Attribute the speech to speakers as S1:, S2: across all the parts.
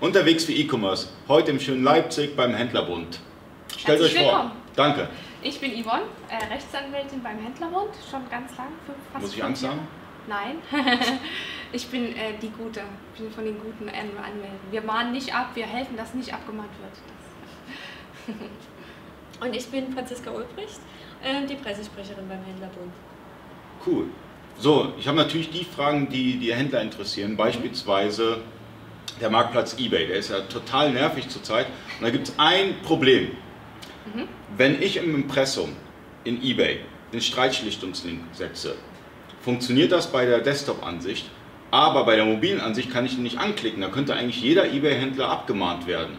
S1: Unterwegs für E-Commerce. Heute im schönen Leipzig beim Händlerbund. Stellt
S2: Herzlich
S1: euch vor.
S2: willkommen.
S1: Danke.
S2: Ich bin Yvonne, äh, Rechtsanwältin beim Händlerbund, schon ganz lang, fünf, fast
S1: Muss ich Angst haben?
S2: Nein, ich bin äh, die Gute, ich bin von den Guten An Anwälten. Wir mahnen nicht ab, wir helfen, dass nicht abgemahnt wird.
S3: Und ich bin Franziska Ulbricht, äh, die Pressesprecherin beim Händlerbund.
S1: Cool. So, ich habe natürlich die Fragen, die die Händler interessieren. Beispielsweise der Marktplatz eBay. Der ist ja total nervig zurzeit. Und da gibt es ein Problem. Wenn ich im Impressum in eBay den Streitschlichtungslink setze, funktioniert das bei der Desktop-Ansicht, aber bei der mobilen Ansicht kann ich ihn nicht anklicken. Da könnte eigentlich jeder eBay-Händler abgemahnt werden.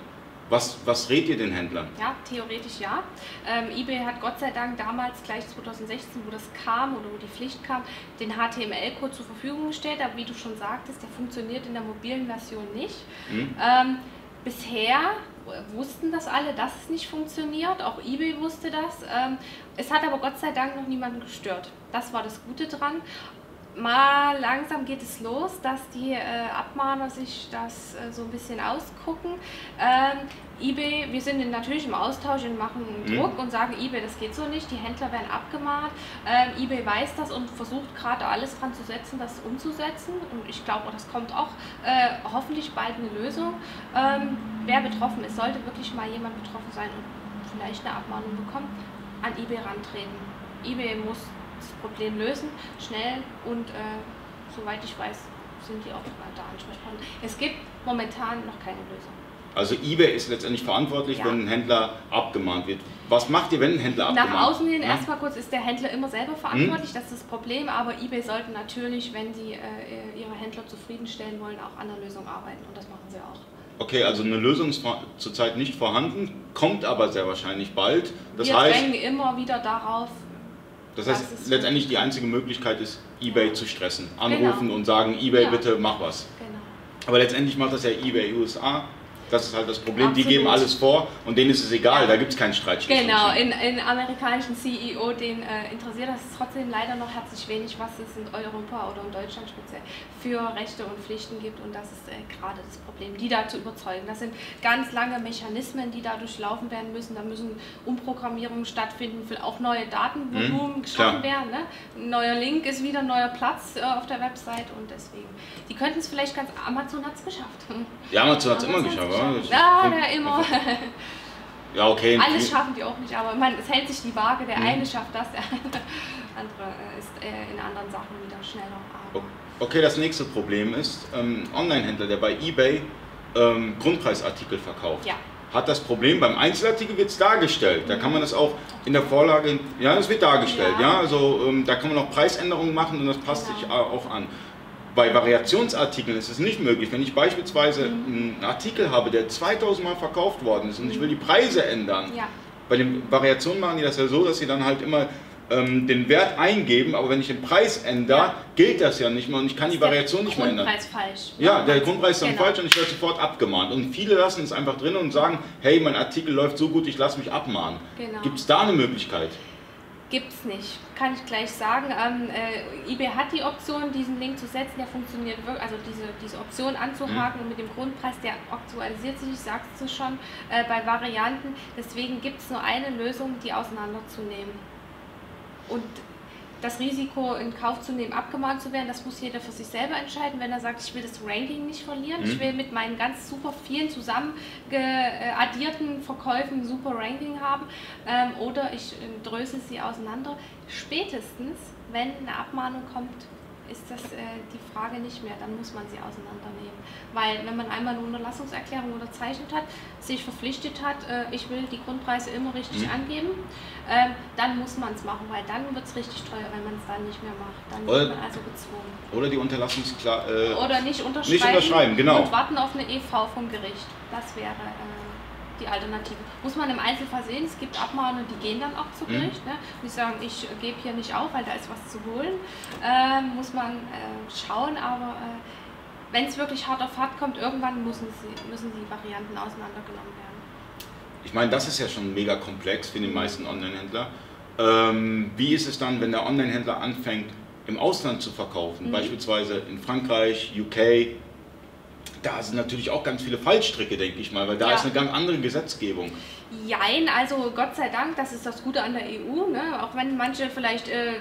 S1: Was, was rät ihr den Händlern?
S2: Ja, theoretisch ja. Ähm, eBay hat Gott sei Dank damals, gleich 2016, wo das kam oder wo die Pflicht kam, den HTML-Code zur Verfügung gestellt. Aber wie du schon sagtest, der funktioniert in der mobilen Version nicht.
S1: Hm?
S2: Ähm, bisher wussten das alle, dass es nicht funktioniert. Auch eBay wusste das. Ähm, es hat aber Gott sei Dank noch niemanden gestört. Das war das Gute dran. Mal langsam geht es los, dass die äh, Abmahner sich das äh, so ein bisschen ausgucken. Ähm, eBay, wir sind natürlich im Austausch und machen
S1: Mhm.
S2: Druck und sagen, eBay, das geht so nicht, die Händler werden abgemahnt. Ähm, eBay weiß das und versucht gerade alles dran zu setzen, das umzusetzen. Und ich glaube, das kommt auch äh, hoffentlich bald eine Lösung. Ähm, wer betroffen ist, sollte wirklich mal jemand betroffen sein und vielleicht eine Abmahnung bekommen, an eBay rantreten. eBay muss das Problem lösen, schnell und äh, soweit ich weiß, sind die auch weiter Ansprechpartner. Es gibt momentan noch keine Lösung.
S1: Also eBay ist letztendlich verantwortlich,
S2: Ja.
S1: wenn ein Händler abgemahnt wird. Was macht ihr, wenn ein Händler abgemahnt
S2: Nach außen hin
S1: Ja?
S2: erstmal kurz ist der Händler immer selber verantwortlich, das ist das Problem, aber eBay sollte natürlich, wenn sie äh, ihre Händler zufriedenstellen wollen, auch an der Lösung arbeiten und das machen sie auch.
S1: Okay, also eine Lösung ist zurzeit nicht vorhanden, kommt aber sehr wahrscheinlich bald. Das
S2: Wir
S1: heißt,
S2: drängen immer wieder darauf,
S1: das
S2: das
S1: heißt
S2: ist-
S1: letztendlich die einzige Möglichkeit ist, eBay
S2: Ja.
S1: zu stressen. Anrufen
S2: Genau.
S1: und sagen, eBay
S2: Ja.
S1: bitte mach was.
S2: genau.
S1: Aber letztendlich macht das ja eBay USA. Das ist halt das Problem. Die
S2: Absolut.
S1: geben alles vor und denen ist es egal,
S2: Ja.
S1: da gibt es keinen Streitschlichtung.
S2: Genau, in, in amerikanischen CEO, den äh, interessiert das trotzdem leider noch herzlich wenig, was es in Europa oder in Deutschland speziell für Rechte und Pflichten gibt und das ist äh, gerade das Problem, die da zu überzeugen. Das sind ganz lange Mechanismen, die da durchlaufen werden müssen, da müssen Umprogrammierungen stattfinden, auch neue Datenvolumen
S1: Mhm,
S2: geschaffen werden. Ne? Ein neuer Link ist wieder ein neuer Platz äh, auf der Website und deswegen, die könnten es vielleicht ganz, Amazon hat es geschafft.
S1: Ja, Amazon hat es immer geschafft.
S2: Ja,
S1: kommt-
S2: der immer.
S1: Ja, okay.
S2: Alles schaffen die auch nicht, aber man, es hält sich die Waage. Der
S1: Mhm.
S2: eine schafft das, der andere äh, ist äh, in anderen Sachen wieder schneller. Aber
S1: Okay, das nächste Problem ist, ähm, Online-Händler, der bei eBay ähm, Grundpreisartikel verkauft,
S2: ja,
S1: hat das Problem, beim Einzelartikel wird es dargestellt. Da kann man das auch in der Vorlage, ja, das wird dargestellt, ja,
S2: Ja.
S1: also ähm, da kann man auch Preisänderungen machen und das passt
S2: Genau.
S1: sich äh, auch an. Bei Variationsartikeln ist es nicht möglich. Wenn ich beispielsweise
S2: Mhm.
S1: einen Artikel habe, der 2000 Mal verkauft worden ist und ich will die Preise ändern,
S2: ja,
S1: bei den Variationen machen die das ja so, dass sie dann halt immer ähm, den Wert eingeben, aber wenn ich den Preis ändere,
S2: Ja.
S1: gilt das ja nicht mehr und ich kann die
S2: Ist der
S1: Variation nicht mehr ändern.
S2: Grundpreis falsch.
S1: Ja, der Grundpreis ist dann
S2: Genau.
S1: falsch und ich werde sofort abgemahnt. Und viele lassen es einfach drin und sagen, hey, mein Artikel läuft so gut, ich lasse mich abmahnen.
S2: Genau.
S1: Gibt es da eine Möglichkeit?
S2: Gibt's nicht, kann ich gleich sagen. Ähm, äh, eBay hat die Option, diesen Link zu setzen, der funktioniert wirklich, also diese, diese Option anzuhaken und mit dem Grundpreis, der aktualisiert sich, ich sag's es schon, äh, bei Varianten. Deswegen gibt es nur eine Lösung, die auseinanderzunehmen. Und das Risiko in Kauf zu nehmen, abgemahnt zu werden, das muss jeder für sich selber entscheiden. Wenn er sagt, ich will das Ranking nicht verlieren,
S1: Mhm.
S2: ich will mit meinen ganz super vielen zusammen addierten Verkäufen ein super Ranking haben ähm, oder ich äh, drösel sie auseinander. Spätestens, wenn eine Abmahnung kommt, ist das äh, die Frage nicht mehr, dann muss man sie auseinandernehmen. Weil wenn man einmal eine Unterlassungserklärung unterzeichnet hat, sich verpflichtet hat, äh, ich will die Grundpreise immer richtig
S1: Mhm.
S2: angeben, ähm, dann muss man es machen, weil dann wird es richtig teuer, wenn man es dann nicht mehr macht. Dann
S1: Oder-
S2: wird man also gezwungen.
S1: Oder die Unterlassungsklar... Äh,
S2: Oder nicht unterschreiben,
S1: unterschreiben, genau.
S2: und warten auf eine EV vom Gericht. Das wäre äh, die Alternative. Muss man im Einzelfall sehen, es gibt Abmahner, die gehen dann auch zu
S1: Mhm.
S2: Gericht. Ne? Die sagen, ich gebe hier nicht auf, weil da ist was zu holen. Ähm, muss man äh, schauen, aber äh, wenn es wirklich hart auf hart kommt, irgendwann müssen, sie, müssen die Varianten auseinandergenommen werden.
S1: Ich meine, das ist ja schon mega komplex für den meisten Online-Händler. Ähm, wie ist es dann, wenn der Online-Händler anfängt, im Ausland zu verkaufen,
S2: Mhm.
S1: beispielsweise in Frankreich, UK? Da sind natürlich auch ganz viele Fallstricke, denke ich mal, weil da ja. ist eine ganz andere Gesetzgebung.
S2: Jein, also Gott sei Dank, das ist das Gute an der EU, ne? auch wenn manche vielleicht äh,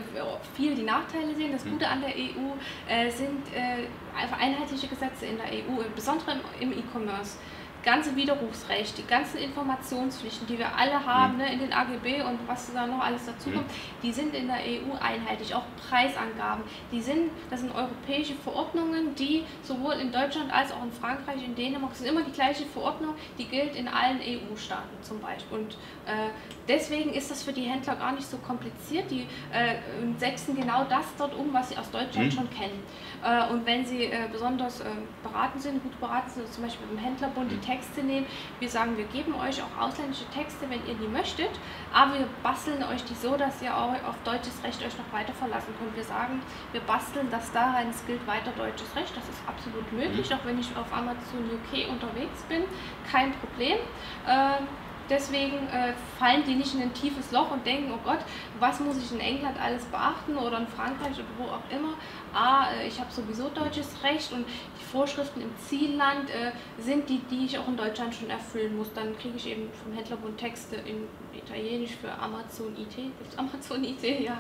S2: viel die Nachteile sehen, das hm. Gute an der EU äh, sind äh, einfach einheitliche Gesetze in der EU, insbesondere im E-Commerce ganze Widerrufsrecht, die ganzen Informationspflichten, die wir alle haben mhm. ne, in den AGB und was da noch alles dazukommt, mhm. die sind in der EU einheitlich. Auch Preisangaben, die sind, das sind europäische Verordnungen, die sowohl in Deutschland als auch in Frankreich, in Dänemark, sind immer die gleiche Verordnung, die gilt in allen EU-Staaten zum Beispiel. Und äh, deswegen ist das für die Händler gar nicht so kompliziert. Die äh, setzen genau das dort um, was sie aus Deutschland mhm. schon kennen. Äh, und wenn sie äh, besonders äh, beraten sind, gut beraten sind, zum Beispiel im Händlerbund, die mhm. Texte nehmen, wir sagen, wir geben euch auch ausländische Texte, wenn ihr die möchtet, aber wir basteln euch die so, dass ihr auch auf deutsches Recht euch noch weiter verlassen könnt. Wir sagen, wir basteln das da rein, es gilt weiter deutsches Recht, das ist absolut möglich, mhm. auch wenn ich auf Amazon UK unterwegs bin, kein Problem. Ähm, Deswegen äh, fallen die nicht in ein tiefes Loch und denken, oh Gott, was muss ich in England alles beachten oder in Frankreich oder wo auch immer. Ah, äh, ich habe sowieso deutsches Recht und die Vorschriften im Zielland äh, sind die, die ich auch in Deutschland schon erfüllen muss. Dann kriege ich eben vom Händlerbund Texte in Italienisch für Amazon IT. Gibt Amazon IT? Ja,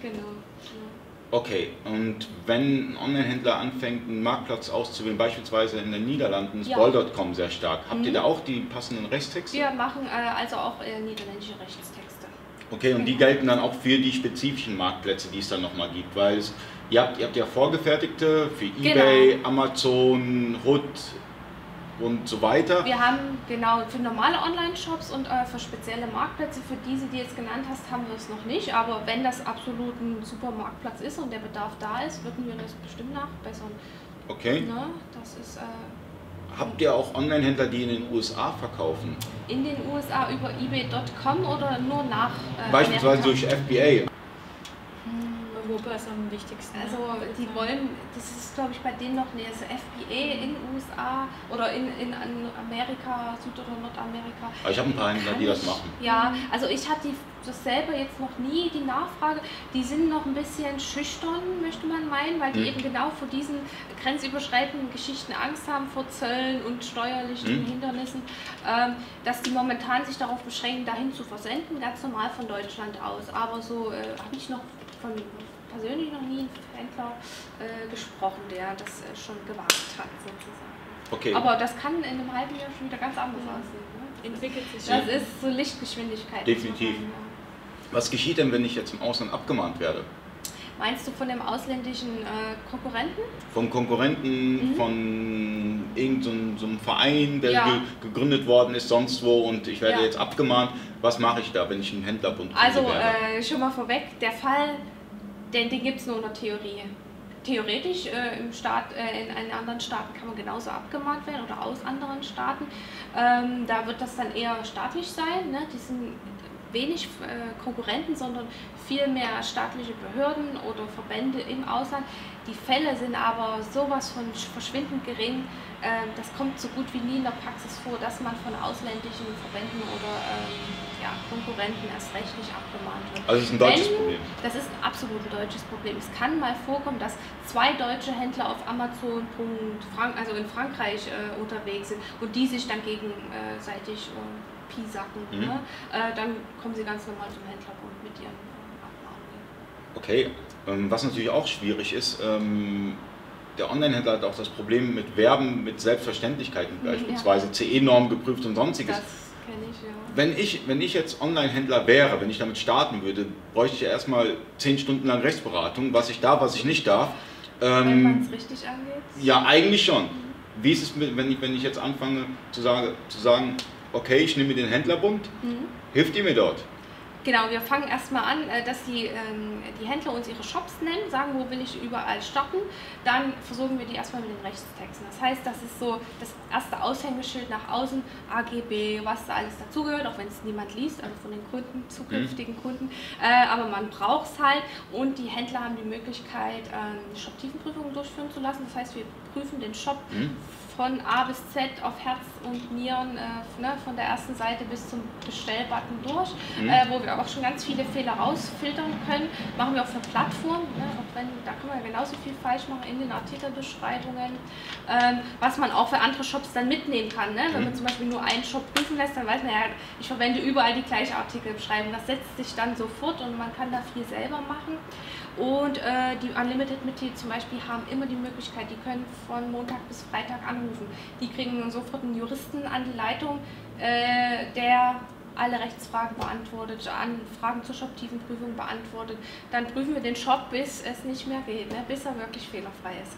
S2: genau. Ja.
S1: Okay, und wenn ein Online-Händler anfängt, einen Marktplatz auszuwählen, beispielsweise in den Niederlanden ist ja. Bol.com sehr stark, habt mhm. ihr da auch die passenden Rechtstexte?
S2: Wir machen äh, also auch äh, niederländische Rechtstexte.
S1: Okay, und die gelten dann auch für die spezifischen Marktplätze, die es dann nochmal gibt, weil es, ihr, habt, ihr habt ja vorgefertigte für genau. eBay, Amazon, Hood, und so weiter.
S2: Wir haben genau für normale Online-Shops und äh, für spezielle Marktplätze, für diese, die du jetzt genannt hast, haben wir es noch nicht. Aber wenn das absolut ein super Marktplatz ist und der Bedarf da ist, würden wir das bestimmt nachbessern.
S1: Okay.
S2: Ne? Das ist, äh,
S1: Habt ihr auch Online-Händler, die in den USA verkaufen?
S2: In den USA über eBay.com oder nur nach?
S1: Äh, Beispielsweise Amerika? durch FBA.
S3: Ist am wichtigsten.
S2: Also die wollen, das ist glaube ich bei denen noch näher, also FBA in den USA oder in, in Amerika, Süd- oder Nordamerika.
S1: Aber ich habe ein paar Händler, die das machen.
S2: Ja, also ich hatte das selber jetzt noch nie, die Nachfrage, die sind noch ein bisschen schüchtern, möchte man meinen, weil die hm. eben genau vor diesen grenzüberschreitenden Geschichten Angst haben, vor Zöllen und steuerlichen hm. Hindernissen, ähm, dass die momentan sich darauf beschränken, dahin zu versenden, ganz normal von Deutschland aus. Aber so äh, habe ich noch von persönlich noch nie einen Händler äh, gesprochen, der das äh, schon gewagt hat, sozusagen.
S1: Okay.
S2: Aber das kann in einem halben Jahr schon wieder ganz anders mhm. aussehen. Ne? Entwickelt sich. Das ja. ist so Lichtgeschwindigkeit.
S1: Definitiv. Ja. Was geschieht denn, wenn ich jetzt im Ausland abgemahnt werde?
S2: Meinst du von dem ausländischen äh, Konkurrenten?
S1: Vom Konkurrenten, mhm. von irgendeinem so, so Verein, der ja. ge gegründet worden ist, sonst wo und ich werde ja. jetzt abgemahnt. Was mache ich da, wenn ich einen Händlerbund
S2: Also äh, schon mal vorweg, der Fall den, den gibt es nur in der Theorie. Theoretisch äh, im Staat, äh, in, in, anderen Staaten kann man genauso abgemahnt werden oder aus anderen Staaten. Ähm, da wird das dann eher staatlich sein. Ne? Die sind wenig äh, Konkurrenten, sondern viel mehr staatliche Behörden oder Verbände im Ausland. Die Fälle sind aber sowas von verschwindend gering, äh, das kommt so gut wie nie in der Praxis vor, dass man von ausländischen Verbänden oder ähm, ja, Konkurrenten erst rechtlich abgemahnt wird.
S1: Also es ist ein deutsches Wenn, Problem?
S2: Das ist absolut ein deutsches Problem. Es kann mal vorkommen, dass zwei deutsche Händler auf Amazon, also in Frankreich äh, unterwegs sind und die sich dann gegenseitig äh, piesacken. Mhm. Ne? Äh, dann kommen sie ganz normal zum Händlerbund mit ihren Abmahnungen.
S1: Okay, ähm, was natürlich auch schwierig ist, ähm, der Online-Händler hat auch das Problem mit Werben, mit Selbstverständlichkeiten, mhm, beispielsweise ja. CE-Norm geprüft und sonstiges. Das ich, ja. Wenn ich, wenn ich jetzt Online-Händler wäre, wenn ich damit starten würde, bräuchte ich ja erstmal zehn Stunden lang Rechtsberatung, was ich darf, was ich nicht darf.
S2: Ähm, wenn man es richtig angeht?
S1: Ja, eigentlich schon. Mhm. Wie ist es, wenn ich, wenn ich jetzt anfange zu sagen, zu sagen okay, ich nehme den Händlerbund, mhm. hilft ihr mir dort?
S2: Genau, wir fangen erstmal an, äh, dass die, ähm, die Händler uns ihre Shops nennen, sagen, wo will ich überall starten. Dann versuchen wir die erstmal mit den Rechtstexten. Das heißt, das ist so das erste Aushängeschild nach außen, AGB, was da alles dazugehört, auch wenn es niemand liest, also von den Kunden, zukünftigen mhm. Kunden. Äh, aber man braucht es halt und die Händler haben die Möglichkeit, ähm, Shop-Tiefenprüfungen durchführen zu lassen. Das heißt, wir prüfen den Shop mhm von A bis Z auf Herz und Nieren, äh, ne, von der ersten Seite bis zum Bestellbutton durch, mhm. äh, wo wir auch schon ganz viele Fehler rausfiltern können. Machen wir auch für Plattformen, ne? auch wenn, da kann man genauso viel falsch machen in den Artikelbeschreibungen. Ähm, was man auch für andere Shops dann mitnehmen kann. Ne? Wenn man mhm. zum Beispiel nur einen Shop prüfen lässt, dann weiß man ja, ich verwende überall die gleiche Artikelbeschreibung. Das setzt sich dann sofort und man kann da viel selber machen. Und äh, die Unlimited-Mitglieder zum Beispiel haben immer die Möglichkeit, die können von Montag bis Freitag anrufen. Die kriegen sofort einen Juristen an die Leitung, äh, der alle Rechtsfragen beantwortet, an Fragen zur Shop-Tiefenprüfung beantwortet. Dann prüfen wir den Shop, bis es nicht mehr geht, ne? bis er wirklich fehlerfrei ist.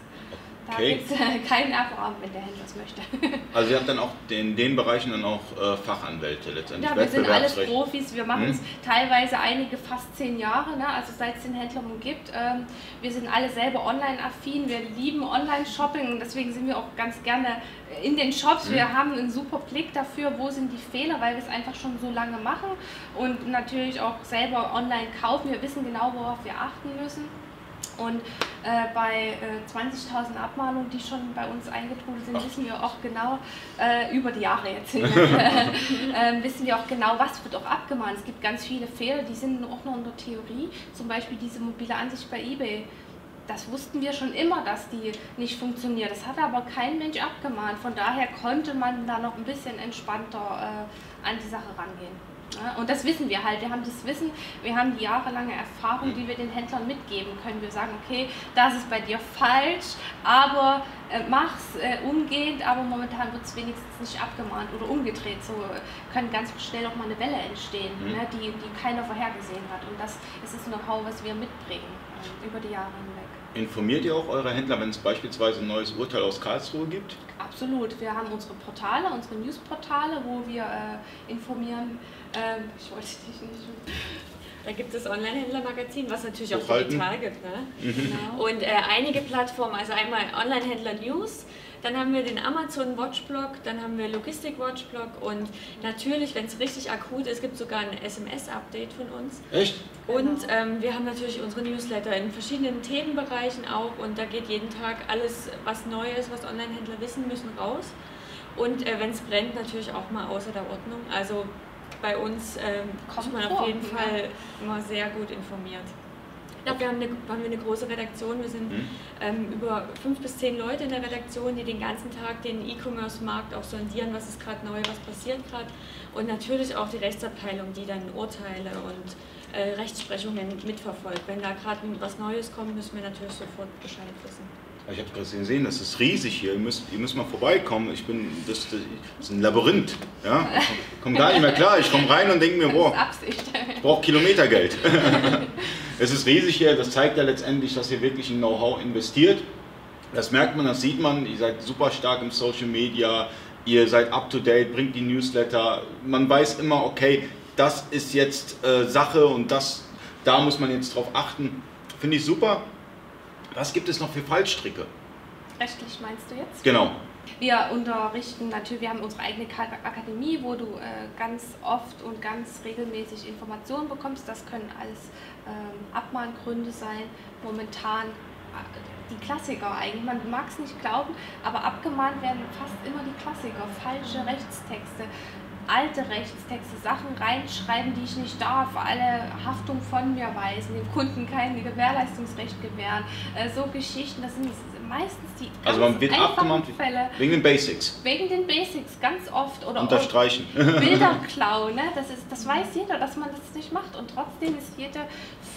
S2: Da okay. gibt es äh, keinen Erbarm, wenn der Händler es möchte.
S1: Also ihr habt dann auch in den Bereichen dann auch äh, Fachanwälte letztendlich.
S2: Ja, wir sind alles Profis. Wir machen es hm? teilweise einige fast zehn Jahre, ne? also seit es den Händlern gibt. Ähm, wir sind alle selber online-affin. Wir lieben Online-Shopping und deswegen sind wir auch ganz gerne in den Shops. Hm? Wir haben einen super Blick dafür, wo sind die Fehler, weil wir es einfach schon so lange machen und natürlich auch selber online kaufen. Wir wissen genau, worauf wir achten müssen. Und äh, bei äh, 20.000 Abmahnungen, die schon bei uns eingetrudelt sind, wissen wir auch genau, äh, über die Jahre jetzt hin, ähm, wissen wir auch genau, was wird auch abgemahnt. Es gibt ganz viele Fehler, die sind auch noch in der Theorie. Zum Beispiel diese mobile Ansicht bei eBay. Das wussten wir schon immer, dass die nicht funktioniert. Das hat aber kein Mensch abgemahnt. Von daher konnte man da noch ein bisschen entspannter äh, an die Sache rangehen. Und das wissen wir halt. Wir haben das Wissen, wir haben die jahrelange Erfahrung, die wir den Händlern mitgeben können. Wir sagen, okay, das ist bei dir falsch, aber äh, mach's äh, umgehend, aber momentan wird es wenigstens nicht abgemahnt oder umgedreht. So kann ganz schnell auch mal eine Welle entstehen, mhm. ne, die, die keiner vorhergesehen hat. Und das ist das Know-how, was wir mitbringen äh, über die Jahre hinweg.
S1: Informiert ihr auch eure Händler, wenn es beispielsweise ein neues Urteil aus Karlsruhe gibt?
S2: Absolut. Wir haben unsere Portale, unsere Newsportale, wo wir äh, informieren. Ähm, ich wollte dich nicht.
S3: Da gibt es Online-Händler-Magazin, was natürlich auch digital gibt. Ne? Mhm. Genau. Und äh, einige Plattformen, also einmal Online-Händler News, dann haben wir den Amazon Watchblog, dann haben wir Logistik Watchblog und natürlich, wenn es richtig akut ist, gibt es sogar ein SMS-Update von uns.
S1: Echt?
S3: Und ähm, wir haben natürlich unsere Newsletter in verschiedenen Themenbereichen auch und da geht jeden Tag alles, was neu ist, was Online-Händler wissen müssen, raus. Und äh, wenn es brennt, natürlich auch mal außer der Ordnung. Also bei uns ähm, ist man auf jeden Fall immer sehr gut informiert. Ja, wir haben, eine, haben wir eine große Redaktion. Wir sind mhm. ähm, über fünf bis zehn Leute in der Redaktion, die den ganzen Tag den E-Commerce-Markt auch sondieren, was ist gerade neu, was passiert gerade. Und natürlich auch die Rechtsabteilung, die dann Urteile und äh, Rechtsprechungen mitverfolgt. Wenn da gerade was Neues kommt, müssen wir natürlich sofort Bescheid wissen.
S1: Ich habe gerade gesehen, das ist riesig hier. Ihr müsst, ihr müsst mal vorbeikommen. Ich bin, das, das ist ein Labyrinth. Ja? Ich komme gar nicht mehr klar. Ich komme rein und denke mir, boah, ich brauche Kilometergeld. es ist riesig hier. Das zeigt ja letztendlich, dass ihr wirklich in Know-how investiert. Das merkt man, das sieht man. Ihr seid super stark im Social Media. Ihr seid up to date, bringt die Newsletter. Man weiß immer, okay, das ist jetzt äh, Sache und das, da muss man jetzt drauf achten. Finde ich super. Was gibt es noch für Fallstricke?
S2: Rechtlich meinst du jetzt?
S1: Genau.
S2: Wir unterrichten natürlich, wir haben unsere eigene Akademie, wo du äh, ganz oft und ganz regelmäßig Informationen bekommst. Das können alles ähm, Abmahngründe sein. Momentan äh, die Klassiker eigentlich. Man mag es nicht glauben, aber abgemahnt werden fast immer die Klassiker. Falsche Rechtstexte, alte Rechtstexte, Sachen reinschreiben, die ich nicht darf, alle Haftung von mir weisen, dem Kunden kein Gewährleistungsrecht gewähren. Äh, so Geschichten, das sind meistens die
S1: Also man wird abgemahnt Fälle. wegen den Basics.
S2: Wegen den Basics, ganz oft. Oder
S1: Unterstreichen.
S2: Bilderklau, ne? das, ist, das weiß jeder, dass man das nicht macht. Und trotzdem ist jede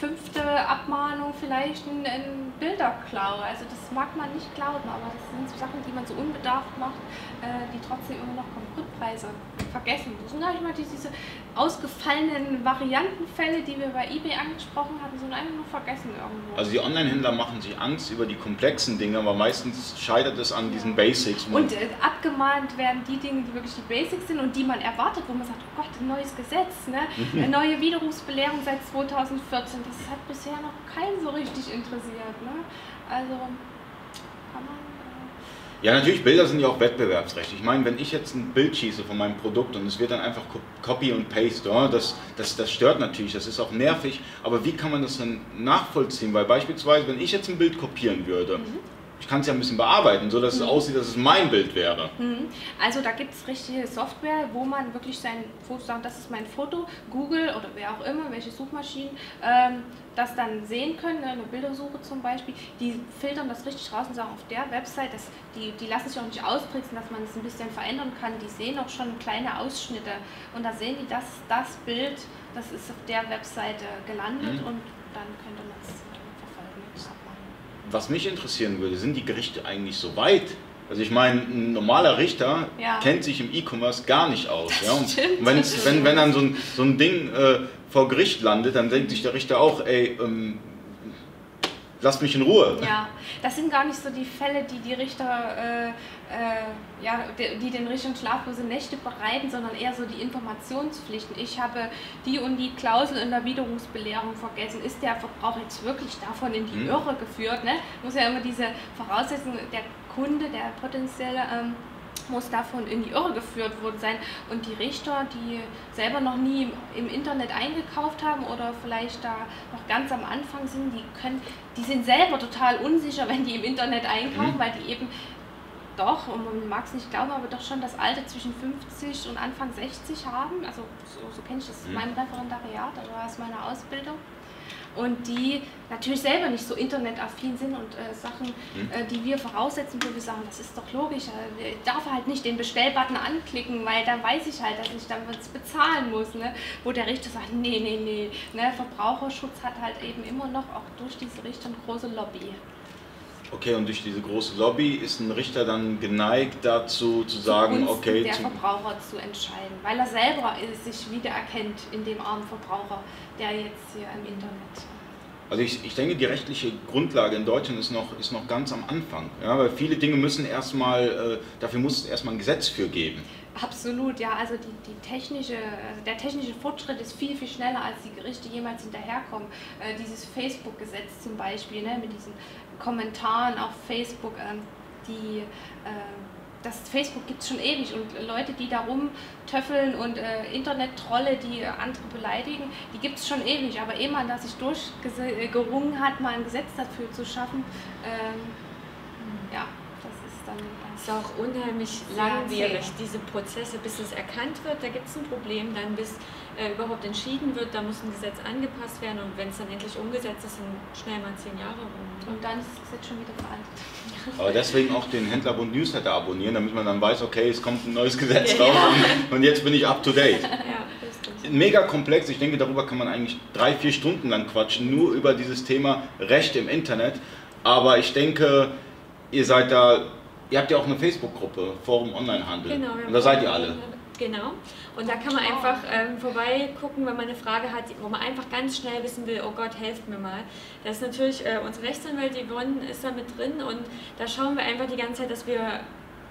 S2: fünfte Abmahnung vielleicht ein, ein Bilderklau. Also das mag man nicht glauben, aber das sind so Sachen, die man so unbedarft macht, äh, die trotzdem immer noch Konkurrentpreise vergessen. Das sind halt immer diese ausgefallenen Variantenfälle, die wir bei eBay angesprochen hatten, sind einfach nur vergessen irgendwo.
S1: Also die Online-Händler machen sich Angst über die komplexen Dinge, aber meistens scheitert es an diesen Basics.
S2: Und äh, abgemahnt werden die Dinge, die wirklich die Basics sind und die man erwartet, wo man sagt, oh Gott, ein neues Gesetz, ne? eine neue Widerrufsbelehrung seit 2014, das hat bisher noch keinen so richtig interessiert. Ne? Also
S1: ja, natürlich, Bilder sind ja auch wettbewerbsrecht. Ich meine, wenn ich jetzt ein Bild schieße von meinem Produkt und es wird dann einfach Copy und Paste, ja, das, das, das stört natürlich, das ist auch nervig, aber wie kann man das dann nachvollziehen? Weil beispielsweise, wenn ich jetzt ein Bild kopieren würde, mhm. ich kann es ja ein bisschen bearbeiten, so dass es aussieht, dass es mein Bild wäre.
S2: Mhm. Also da gibt es richtige Software, wo man wirklich sein Foto sagt, das ist mein Foto, Google oder wer auch immer, welche Suchmaschinen, ähm, das dann sehen können, ne, eine Bildersuche zum Beispiel, die filtern das richtig raus und sagen auf der Website, das, die, die lassen sich auch nicht austricksen, dass man es ein bisschen verändern kann, die sehen auch schon kleine Ausschnitte und da sehen die, dass das Bild, das ist auf der Webseite gelandet mhm. und dann könnte man es
S1: was mich interessieren würde, sind die Gerichte eigentlich so weit? Also ich meine, ein normaler Richter ja. kennt sich im E-Commerce gar nicht aus. Ja? Und wenn, wenn, wenn dann so ein, so ein Ding äh, vor Gericht landet, dann denkt sich der Richter auch, ey, ähm, lasst mich in Ruhe.
S2: Ja, das sind gar nicht so die Fälle, die die Richter, äh, äh, ja, die den Richtern schlaflose Nächte bereiten, sondern eher so die Informationspflichten. Ich habe die und die Klausel in der Widerrufsbelehrung vergessen. Ist der Verbraucher jetzt wirklich davon in die hm. Irre geführt? Ne? Muss ja immer diese Voraussetzung, der Kunde, der potenzielle ähm, muss davon in die Irre geführt worden sein. Und die Richter, die selber noch nie im Internet eingekauft haben oder vielleicht da noch ganz am Anfang sind, die können, die sind selber total unsicher, wenn die im Internet einkaufen, mhm. weil die eben doch, und man mag es nicht glauben, aber doch schon das Alter zwischen 50 und Anfang 60 haben. Also so, so kenne ich das in mhm. meinem Referendariat, also aus meiner Ausbildung und die natürlich selber nicht so internetaffin sind und äh, Sachen, mhm. äh, die wir voraussetzen, wo wir sagen, das ist doch logisch, äh, ich darf halt nicht den Bestellbutton anklicken, weil dann weiß ich halt, dass ich dann was bezahlen muss, ne? wo der Richter sagt, nee, nee, nee, ne? Verbraucherschutz hat halt eben immer noch auch durch diese Richter eine große Lobby.
S1: Okay, und durch diese große Lobby ist ein Richter dann geneigt dazu zu sagen, okay.
S2: der Verbraucher zu entscheiden, weil er selber sich wiedererkennt in dem armen Verbraucher, der jetzt hier im Internet.
S1: Also ich, ich denke, die rechtliche Grundlage in Deutschland ist noch, ist noch ganz am Anfang. Ja, weil viele Dinge müssen erstmal, äh, dafür muss es erstmal ein Gesetz für geben.
S2: Absolut, ja. Also die, die technische, also der technische Fortschritt ist viel, viel schneller, als die Gerichte jemals hinterherkommen. Äh, dieses Facebook-Gesetz zum Beispiel, ne, mit diesen Kommentaren auf Facebook, ähm, die äh, das Facebook gibt es schon ewig und Leute, die da rumtöffeln und äh, Internet-Trolle, die andere beleidigen, die gibt es schon ewig. Aber ehe man da sich durchgerungen hat, mal ein Gesetz dafür zu schaffen, ähm, das ist dann
S3: ist auch unheimlich langwierig, diese Prozesse, bis es erkannt wird, da gibt es ein Problem, dann bis äh, überhaupt entschieden wird, da muss ein Gesetz angepasst werden und wenn es dann endlich umgesetzt ist, sind schnell mal zehn Jahre rum.
S2: Und dann ist das Gesetz schon wieder veraltet.
S1: Aber deswegen auch den Händlerbund Newsletter abonnieren, damit man dann weiß, okay, es kommt ein neues Gesetz ja, raus ja. und jetzt bin ich up to date. Ja, Mega komplex, ich denke, darüber kann man eigentlich drei, vier Stunden lang quatschen, nur über dieses Thema Recht im Internet. Aber ich denke, ihr seid da Ihr habt ja auch eine Facebook-Gruppe, Forum Onlinehandel. Genau. Und da seid ihr alle.
S3: Genau. Und da kann man einfach ähm, vorbeigucken, wenn man eine Frage hat, wo man einfach ganz schnell wissen will, oh Gott, helft mir mal. Da ist natürlich äh, unsere Rechtsanwältin Yvonne ist da mit drin und da schauen wir einfach die ganze Zeit, dass wir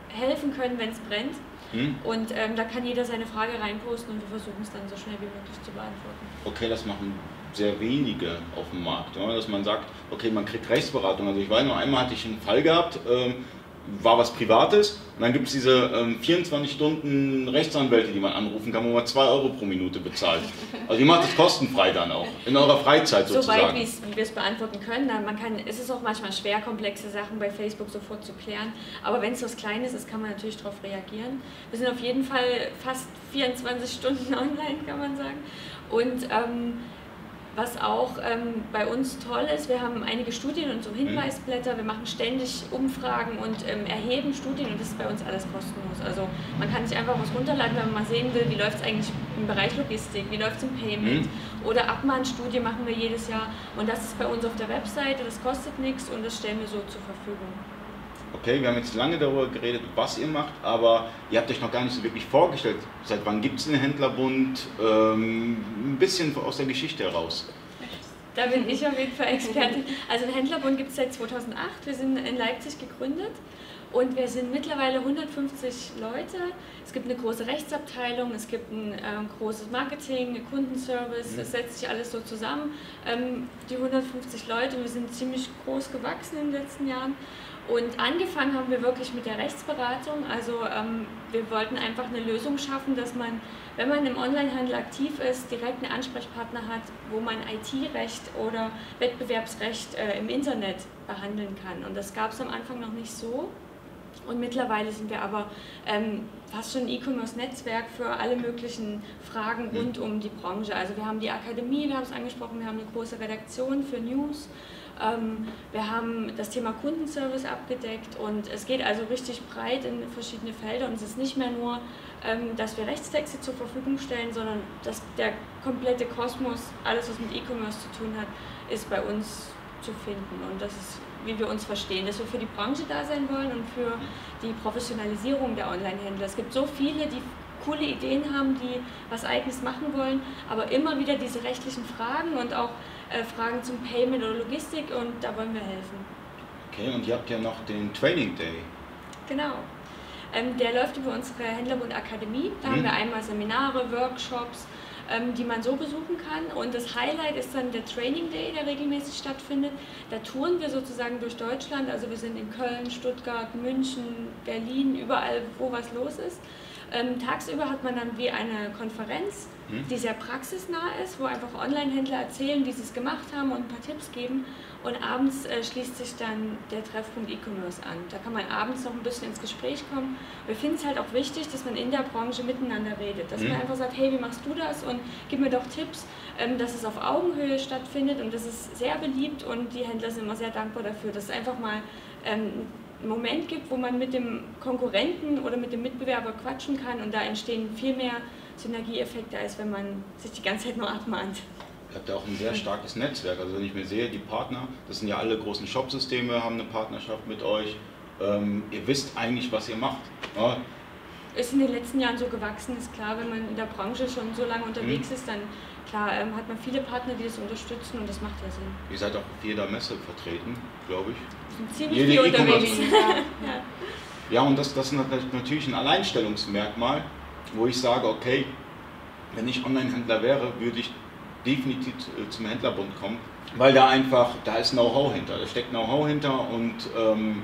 S3: helfen können, wenn es brennt. Hm? Und ähm, da kann jeder seine Frage reinposten und wir versuchen es dann so schnell wie möglich zu beantworten.
S1: Okay, das machen sehr wenige auf dem Markt. Ja? Dass man sagt, okay, man kriegt Rechtsberatung. Also ich weiß noch, einmal hatte ich einen Fall gehabt, ähm, war was Privates und dann gibt es diese ähm, 24 Stunden Rechtsanwälte, die man anrufen kann, wo man 2 Euro pro Minute bezahlt. Also ihr macht das kostenfrei dann auch, in eurer Freizeit sozusagen.
S3: Soweit wie wir es beantworten können. Man kann, es ist auch manchmal schwer, komplexe Sachen bei Facebook sofort zu klären, aber wenn es was Kleines ist, kann man natürlich darauf reagieren. Wir sind auf jeden Fall fast 24 Stunden online, kann man sagen. Und ähm, was auch ähm, bei uns toll ist, wir haben einige Studien und so Hinweisblätter, wir machen ständig Umfragen und ähm, erheben Studien und das ist bei uns alles kostenlos. Also man kann sich einfach was runterladen, wenn man mal sehen will, wie läuft es eigentlich im Bereich Logistik, wie läuft es im Payment mhm. oder Abmahnstudie machen wir jedes Jahr und das ist bei uns auf der Webseite, das kostet nichts und das stellen wir so zur Verfügung.
S1: Okay, wir haben jetzt lange darüber geredet, was ihr macht, aber ihr habt euch noch gar nicht so wirklich vorgestellt. Seit wann gibt es einen Händlerbund? Ähm, ein bisschen aus der Geschichte heraus.
S3: Da bin ich auf jeden Fall Expertin. Also den Händlerbund gibt es seit 2008. Wir sind in Leipzig gegründet und wir sind mittlerweile 150 Leute. Es gibt eine große Rechtsabteilung, es gibt ein ähm, großes Marketing, Kundenservice, mhm. es setzt sich alles so zusammen. Ähm, die 150 Leute, wir sind ziemlich groß gewachsen in den letzten Jahren Und angefangen haben wir wirklich mit der Rechtsberatung. Also ähm, wir wollten einfach eine Lösung schaffen, dass man, wenn man im Onlinehandel aktiv ist, direkt einen Ansprechpartner hat, wo man IT-Recht oder Wettbewerbsrecht äh, im Internet behandeln kann. Und das gab es am Anfang noch nicht so. Und mittlerweile sind wir aber ähm, fast schon ein E-Commerce-Netzwerk für alle möglichen Fragen mhm. rund um die Branche. Also wir haben die Akademie, wir haben es angesprochen, wir haben eine große Redaktion für News. Ähm, wir haben das Thema Kundenservice abgedeckt und es geht also richtig breit in verschiedene Felder und es ist nicht mehr nur, ähm, dass wir Rechtstexte zur Verfügung stellen, sondern dass der komplette Kosmos, alles was mit E-Commerce zu tun hat, ist bei uns zu finden und das ist wie wir uns verstehen, dass wir für die Branche da sein wollen und für die Professionalisierung der Online-Händler. Es gibt so viele, die coole Ideen haben, die was Eigenes machen wollen, aber immer wieder diese rechtlichen Fragen und auch äh, Fragen zum Payment oder Logistik und da wollen wir helfen.
S1: Okay, und ihr habt ja noch den Training Day.
S3: Genau. Ähm, der läuft über unsere Händlerbund Akademie. Da mhm. haben wir einmal Seminare, Workshops, ähm, die man so besuchen kann. Und das Highlight ist dann der Training Day, der regelmäßig stattfindet. Da touren wir sozusagen durch Deutschland. Also wir sind in Köln, Stuttgart, München, Berlin, überall, wo was los ist. Ähm, tagsüber hat man dann wie eine Konferenz, hm? die sehr praxisnah ist, wo einfach Online-Händler erzählen, wie sie es gemacht haben und ein paar Tipps geben. Und abends äh, schließt sich dann der Treffpunkt E-Commerce an. Da kann man abends noch ein bisschen ins Gespräch kommen. Wir finden es halt auch wichtig, dass man in der Branche miteinander redet. Dass hm? man einfach sagt, hey, wie machst du das? Und gib mir doch Tipps, ähm, dass es auf Augenhöhe stattfindet. Und das ist sehr beliebt und die Händler sind immer sehr dankbar dafür, dass es einfach mal ähm, Moment gibt, wo man mit dem Konkurrenten oder mit dem Mitbewerber quatschen kann und da entstehen viel mehr Synergieeffekte, als wenn man sich die ganze Zeit nur abmahnt.
S1: Ihr habt ja auch ein sehr starkes Netzwerk. Also wenn ich mir sehe, die Partner, das sind ja alle großen Shopsysteme, haben eine Partnerschaft mit euch. Ähm, ihr wisst eigentlich, was ihr macht. Ja.
S3: Ist in den letzten Jahren so gewachsen, ist klar, wenn man in der Branche schon so lange unterwegs mhm. ist, dann klar ähm, hat man viele Partner, die das unterstützen und das macht ja Sinn.
S1: Ihr seid auch auf jeder Messe vertreten, glaube ich
S3: sind ziemlich Jede viel unterwegs.
S1: ja. ja, und das, das ist natürlich ein Alleinstellungsmerkmal, wo ich sage, okay, wenn ich Online-Händler wäre, würde ich definitiv äh, zum Händlerbund kommen, weil da einfach, da ist Know-how hinter, da steckt Know-how hinter und ähm,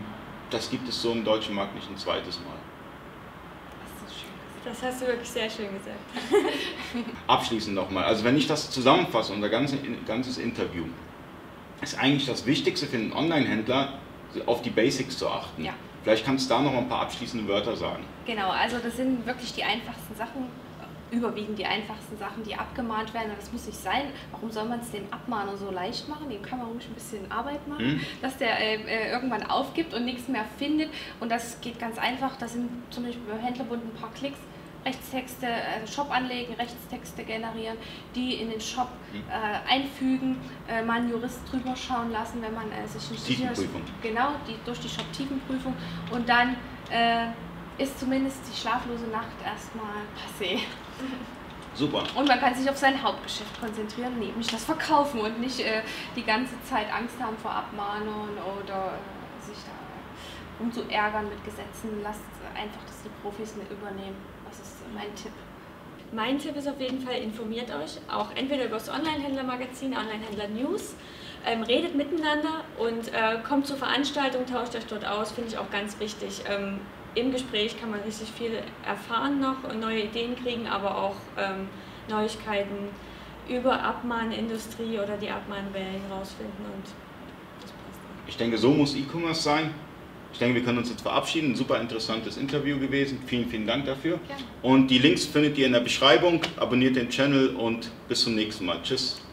S1: das gibt es so im deutschen Markt nicht ein zweites Mal.
S3: Das hast du wirklich sehr schön gesagt.
S1: Abschließend nochmal, also wenn ich das zusammenfasse, unser ganzes, ganzes Interview, ist eigentlich das Wichtigste für einen Online-Händler, auf die Basics zu achten. Ja. Vielleicht kannst du da noch ein paar abschließende Wörter sagen.
S2: Genau, also das sind wirklich die einfachsten Sachen, überwiegend die einfachsten Sachen, die abgemahnt werden. Das muss nicht sein. Warum soll man es dem Abmahner so leicht machen? Dem kann man ruhig ein bisschen Arbeit machen, hm. dass der äh, äh, irgendwann aufgibt und nichts mehr findet. Und das geht ganz einfach. Das sind zum Beispiel beim Händlerbund ein paar Klicks Rechtstexte, also Shop anlegen, Rechtstexte generieren, die in den Shop mhm. äh, einfügen, äh, mal einen Jurist drüber schauen lassen, wenn man äh, sich nicht
S1: sicher ist.
S2: Genau, die, durch die Shop-Tiefenprüfung. Und dann äh, ist zumindest die schlaflose Nacht erstmal passé.
S1: Super.
S2: Und man kann sich auf sein Hauptgeschäft konzentrieren, nämlich das Verkaufen und nicht äh, die ganze Zeit Angst haben vor Abmahnungen oder äh, sich da umzuärgern mit Gesetzen. Lasst einfach, dass die Profis mit übernehmen mein Tipp?
S3: Mein Tipp ist auf jeden Fall, informiert euch, auch entweder über das Online-Händler-Magazin, Online-Händler-News, ähm, redet miteinander und äh, kommt zur Veranstaltung, tauscht euch dort aus, finde ich auch ganz wichtig. Ähm, Im Gespräch kann man richtig viel erfahren noch und neue Ideen kriegen, aber auch ähm, Neuigkeiten über Abmahnindustrie oder die Abmahnwellen rausfinden und
S1: das passt. Ich denke, so muss E-Commerce sein. Ich denke, wir können uns jetzt verabschieden. Ein super interessantes Interview gewesen. Vielen, vielen Dank dafür. Und die Links findet ihr in der Beschreibung. Abonniert den Channel und bis zum nächsten Mal. Tschüss.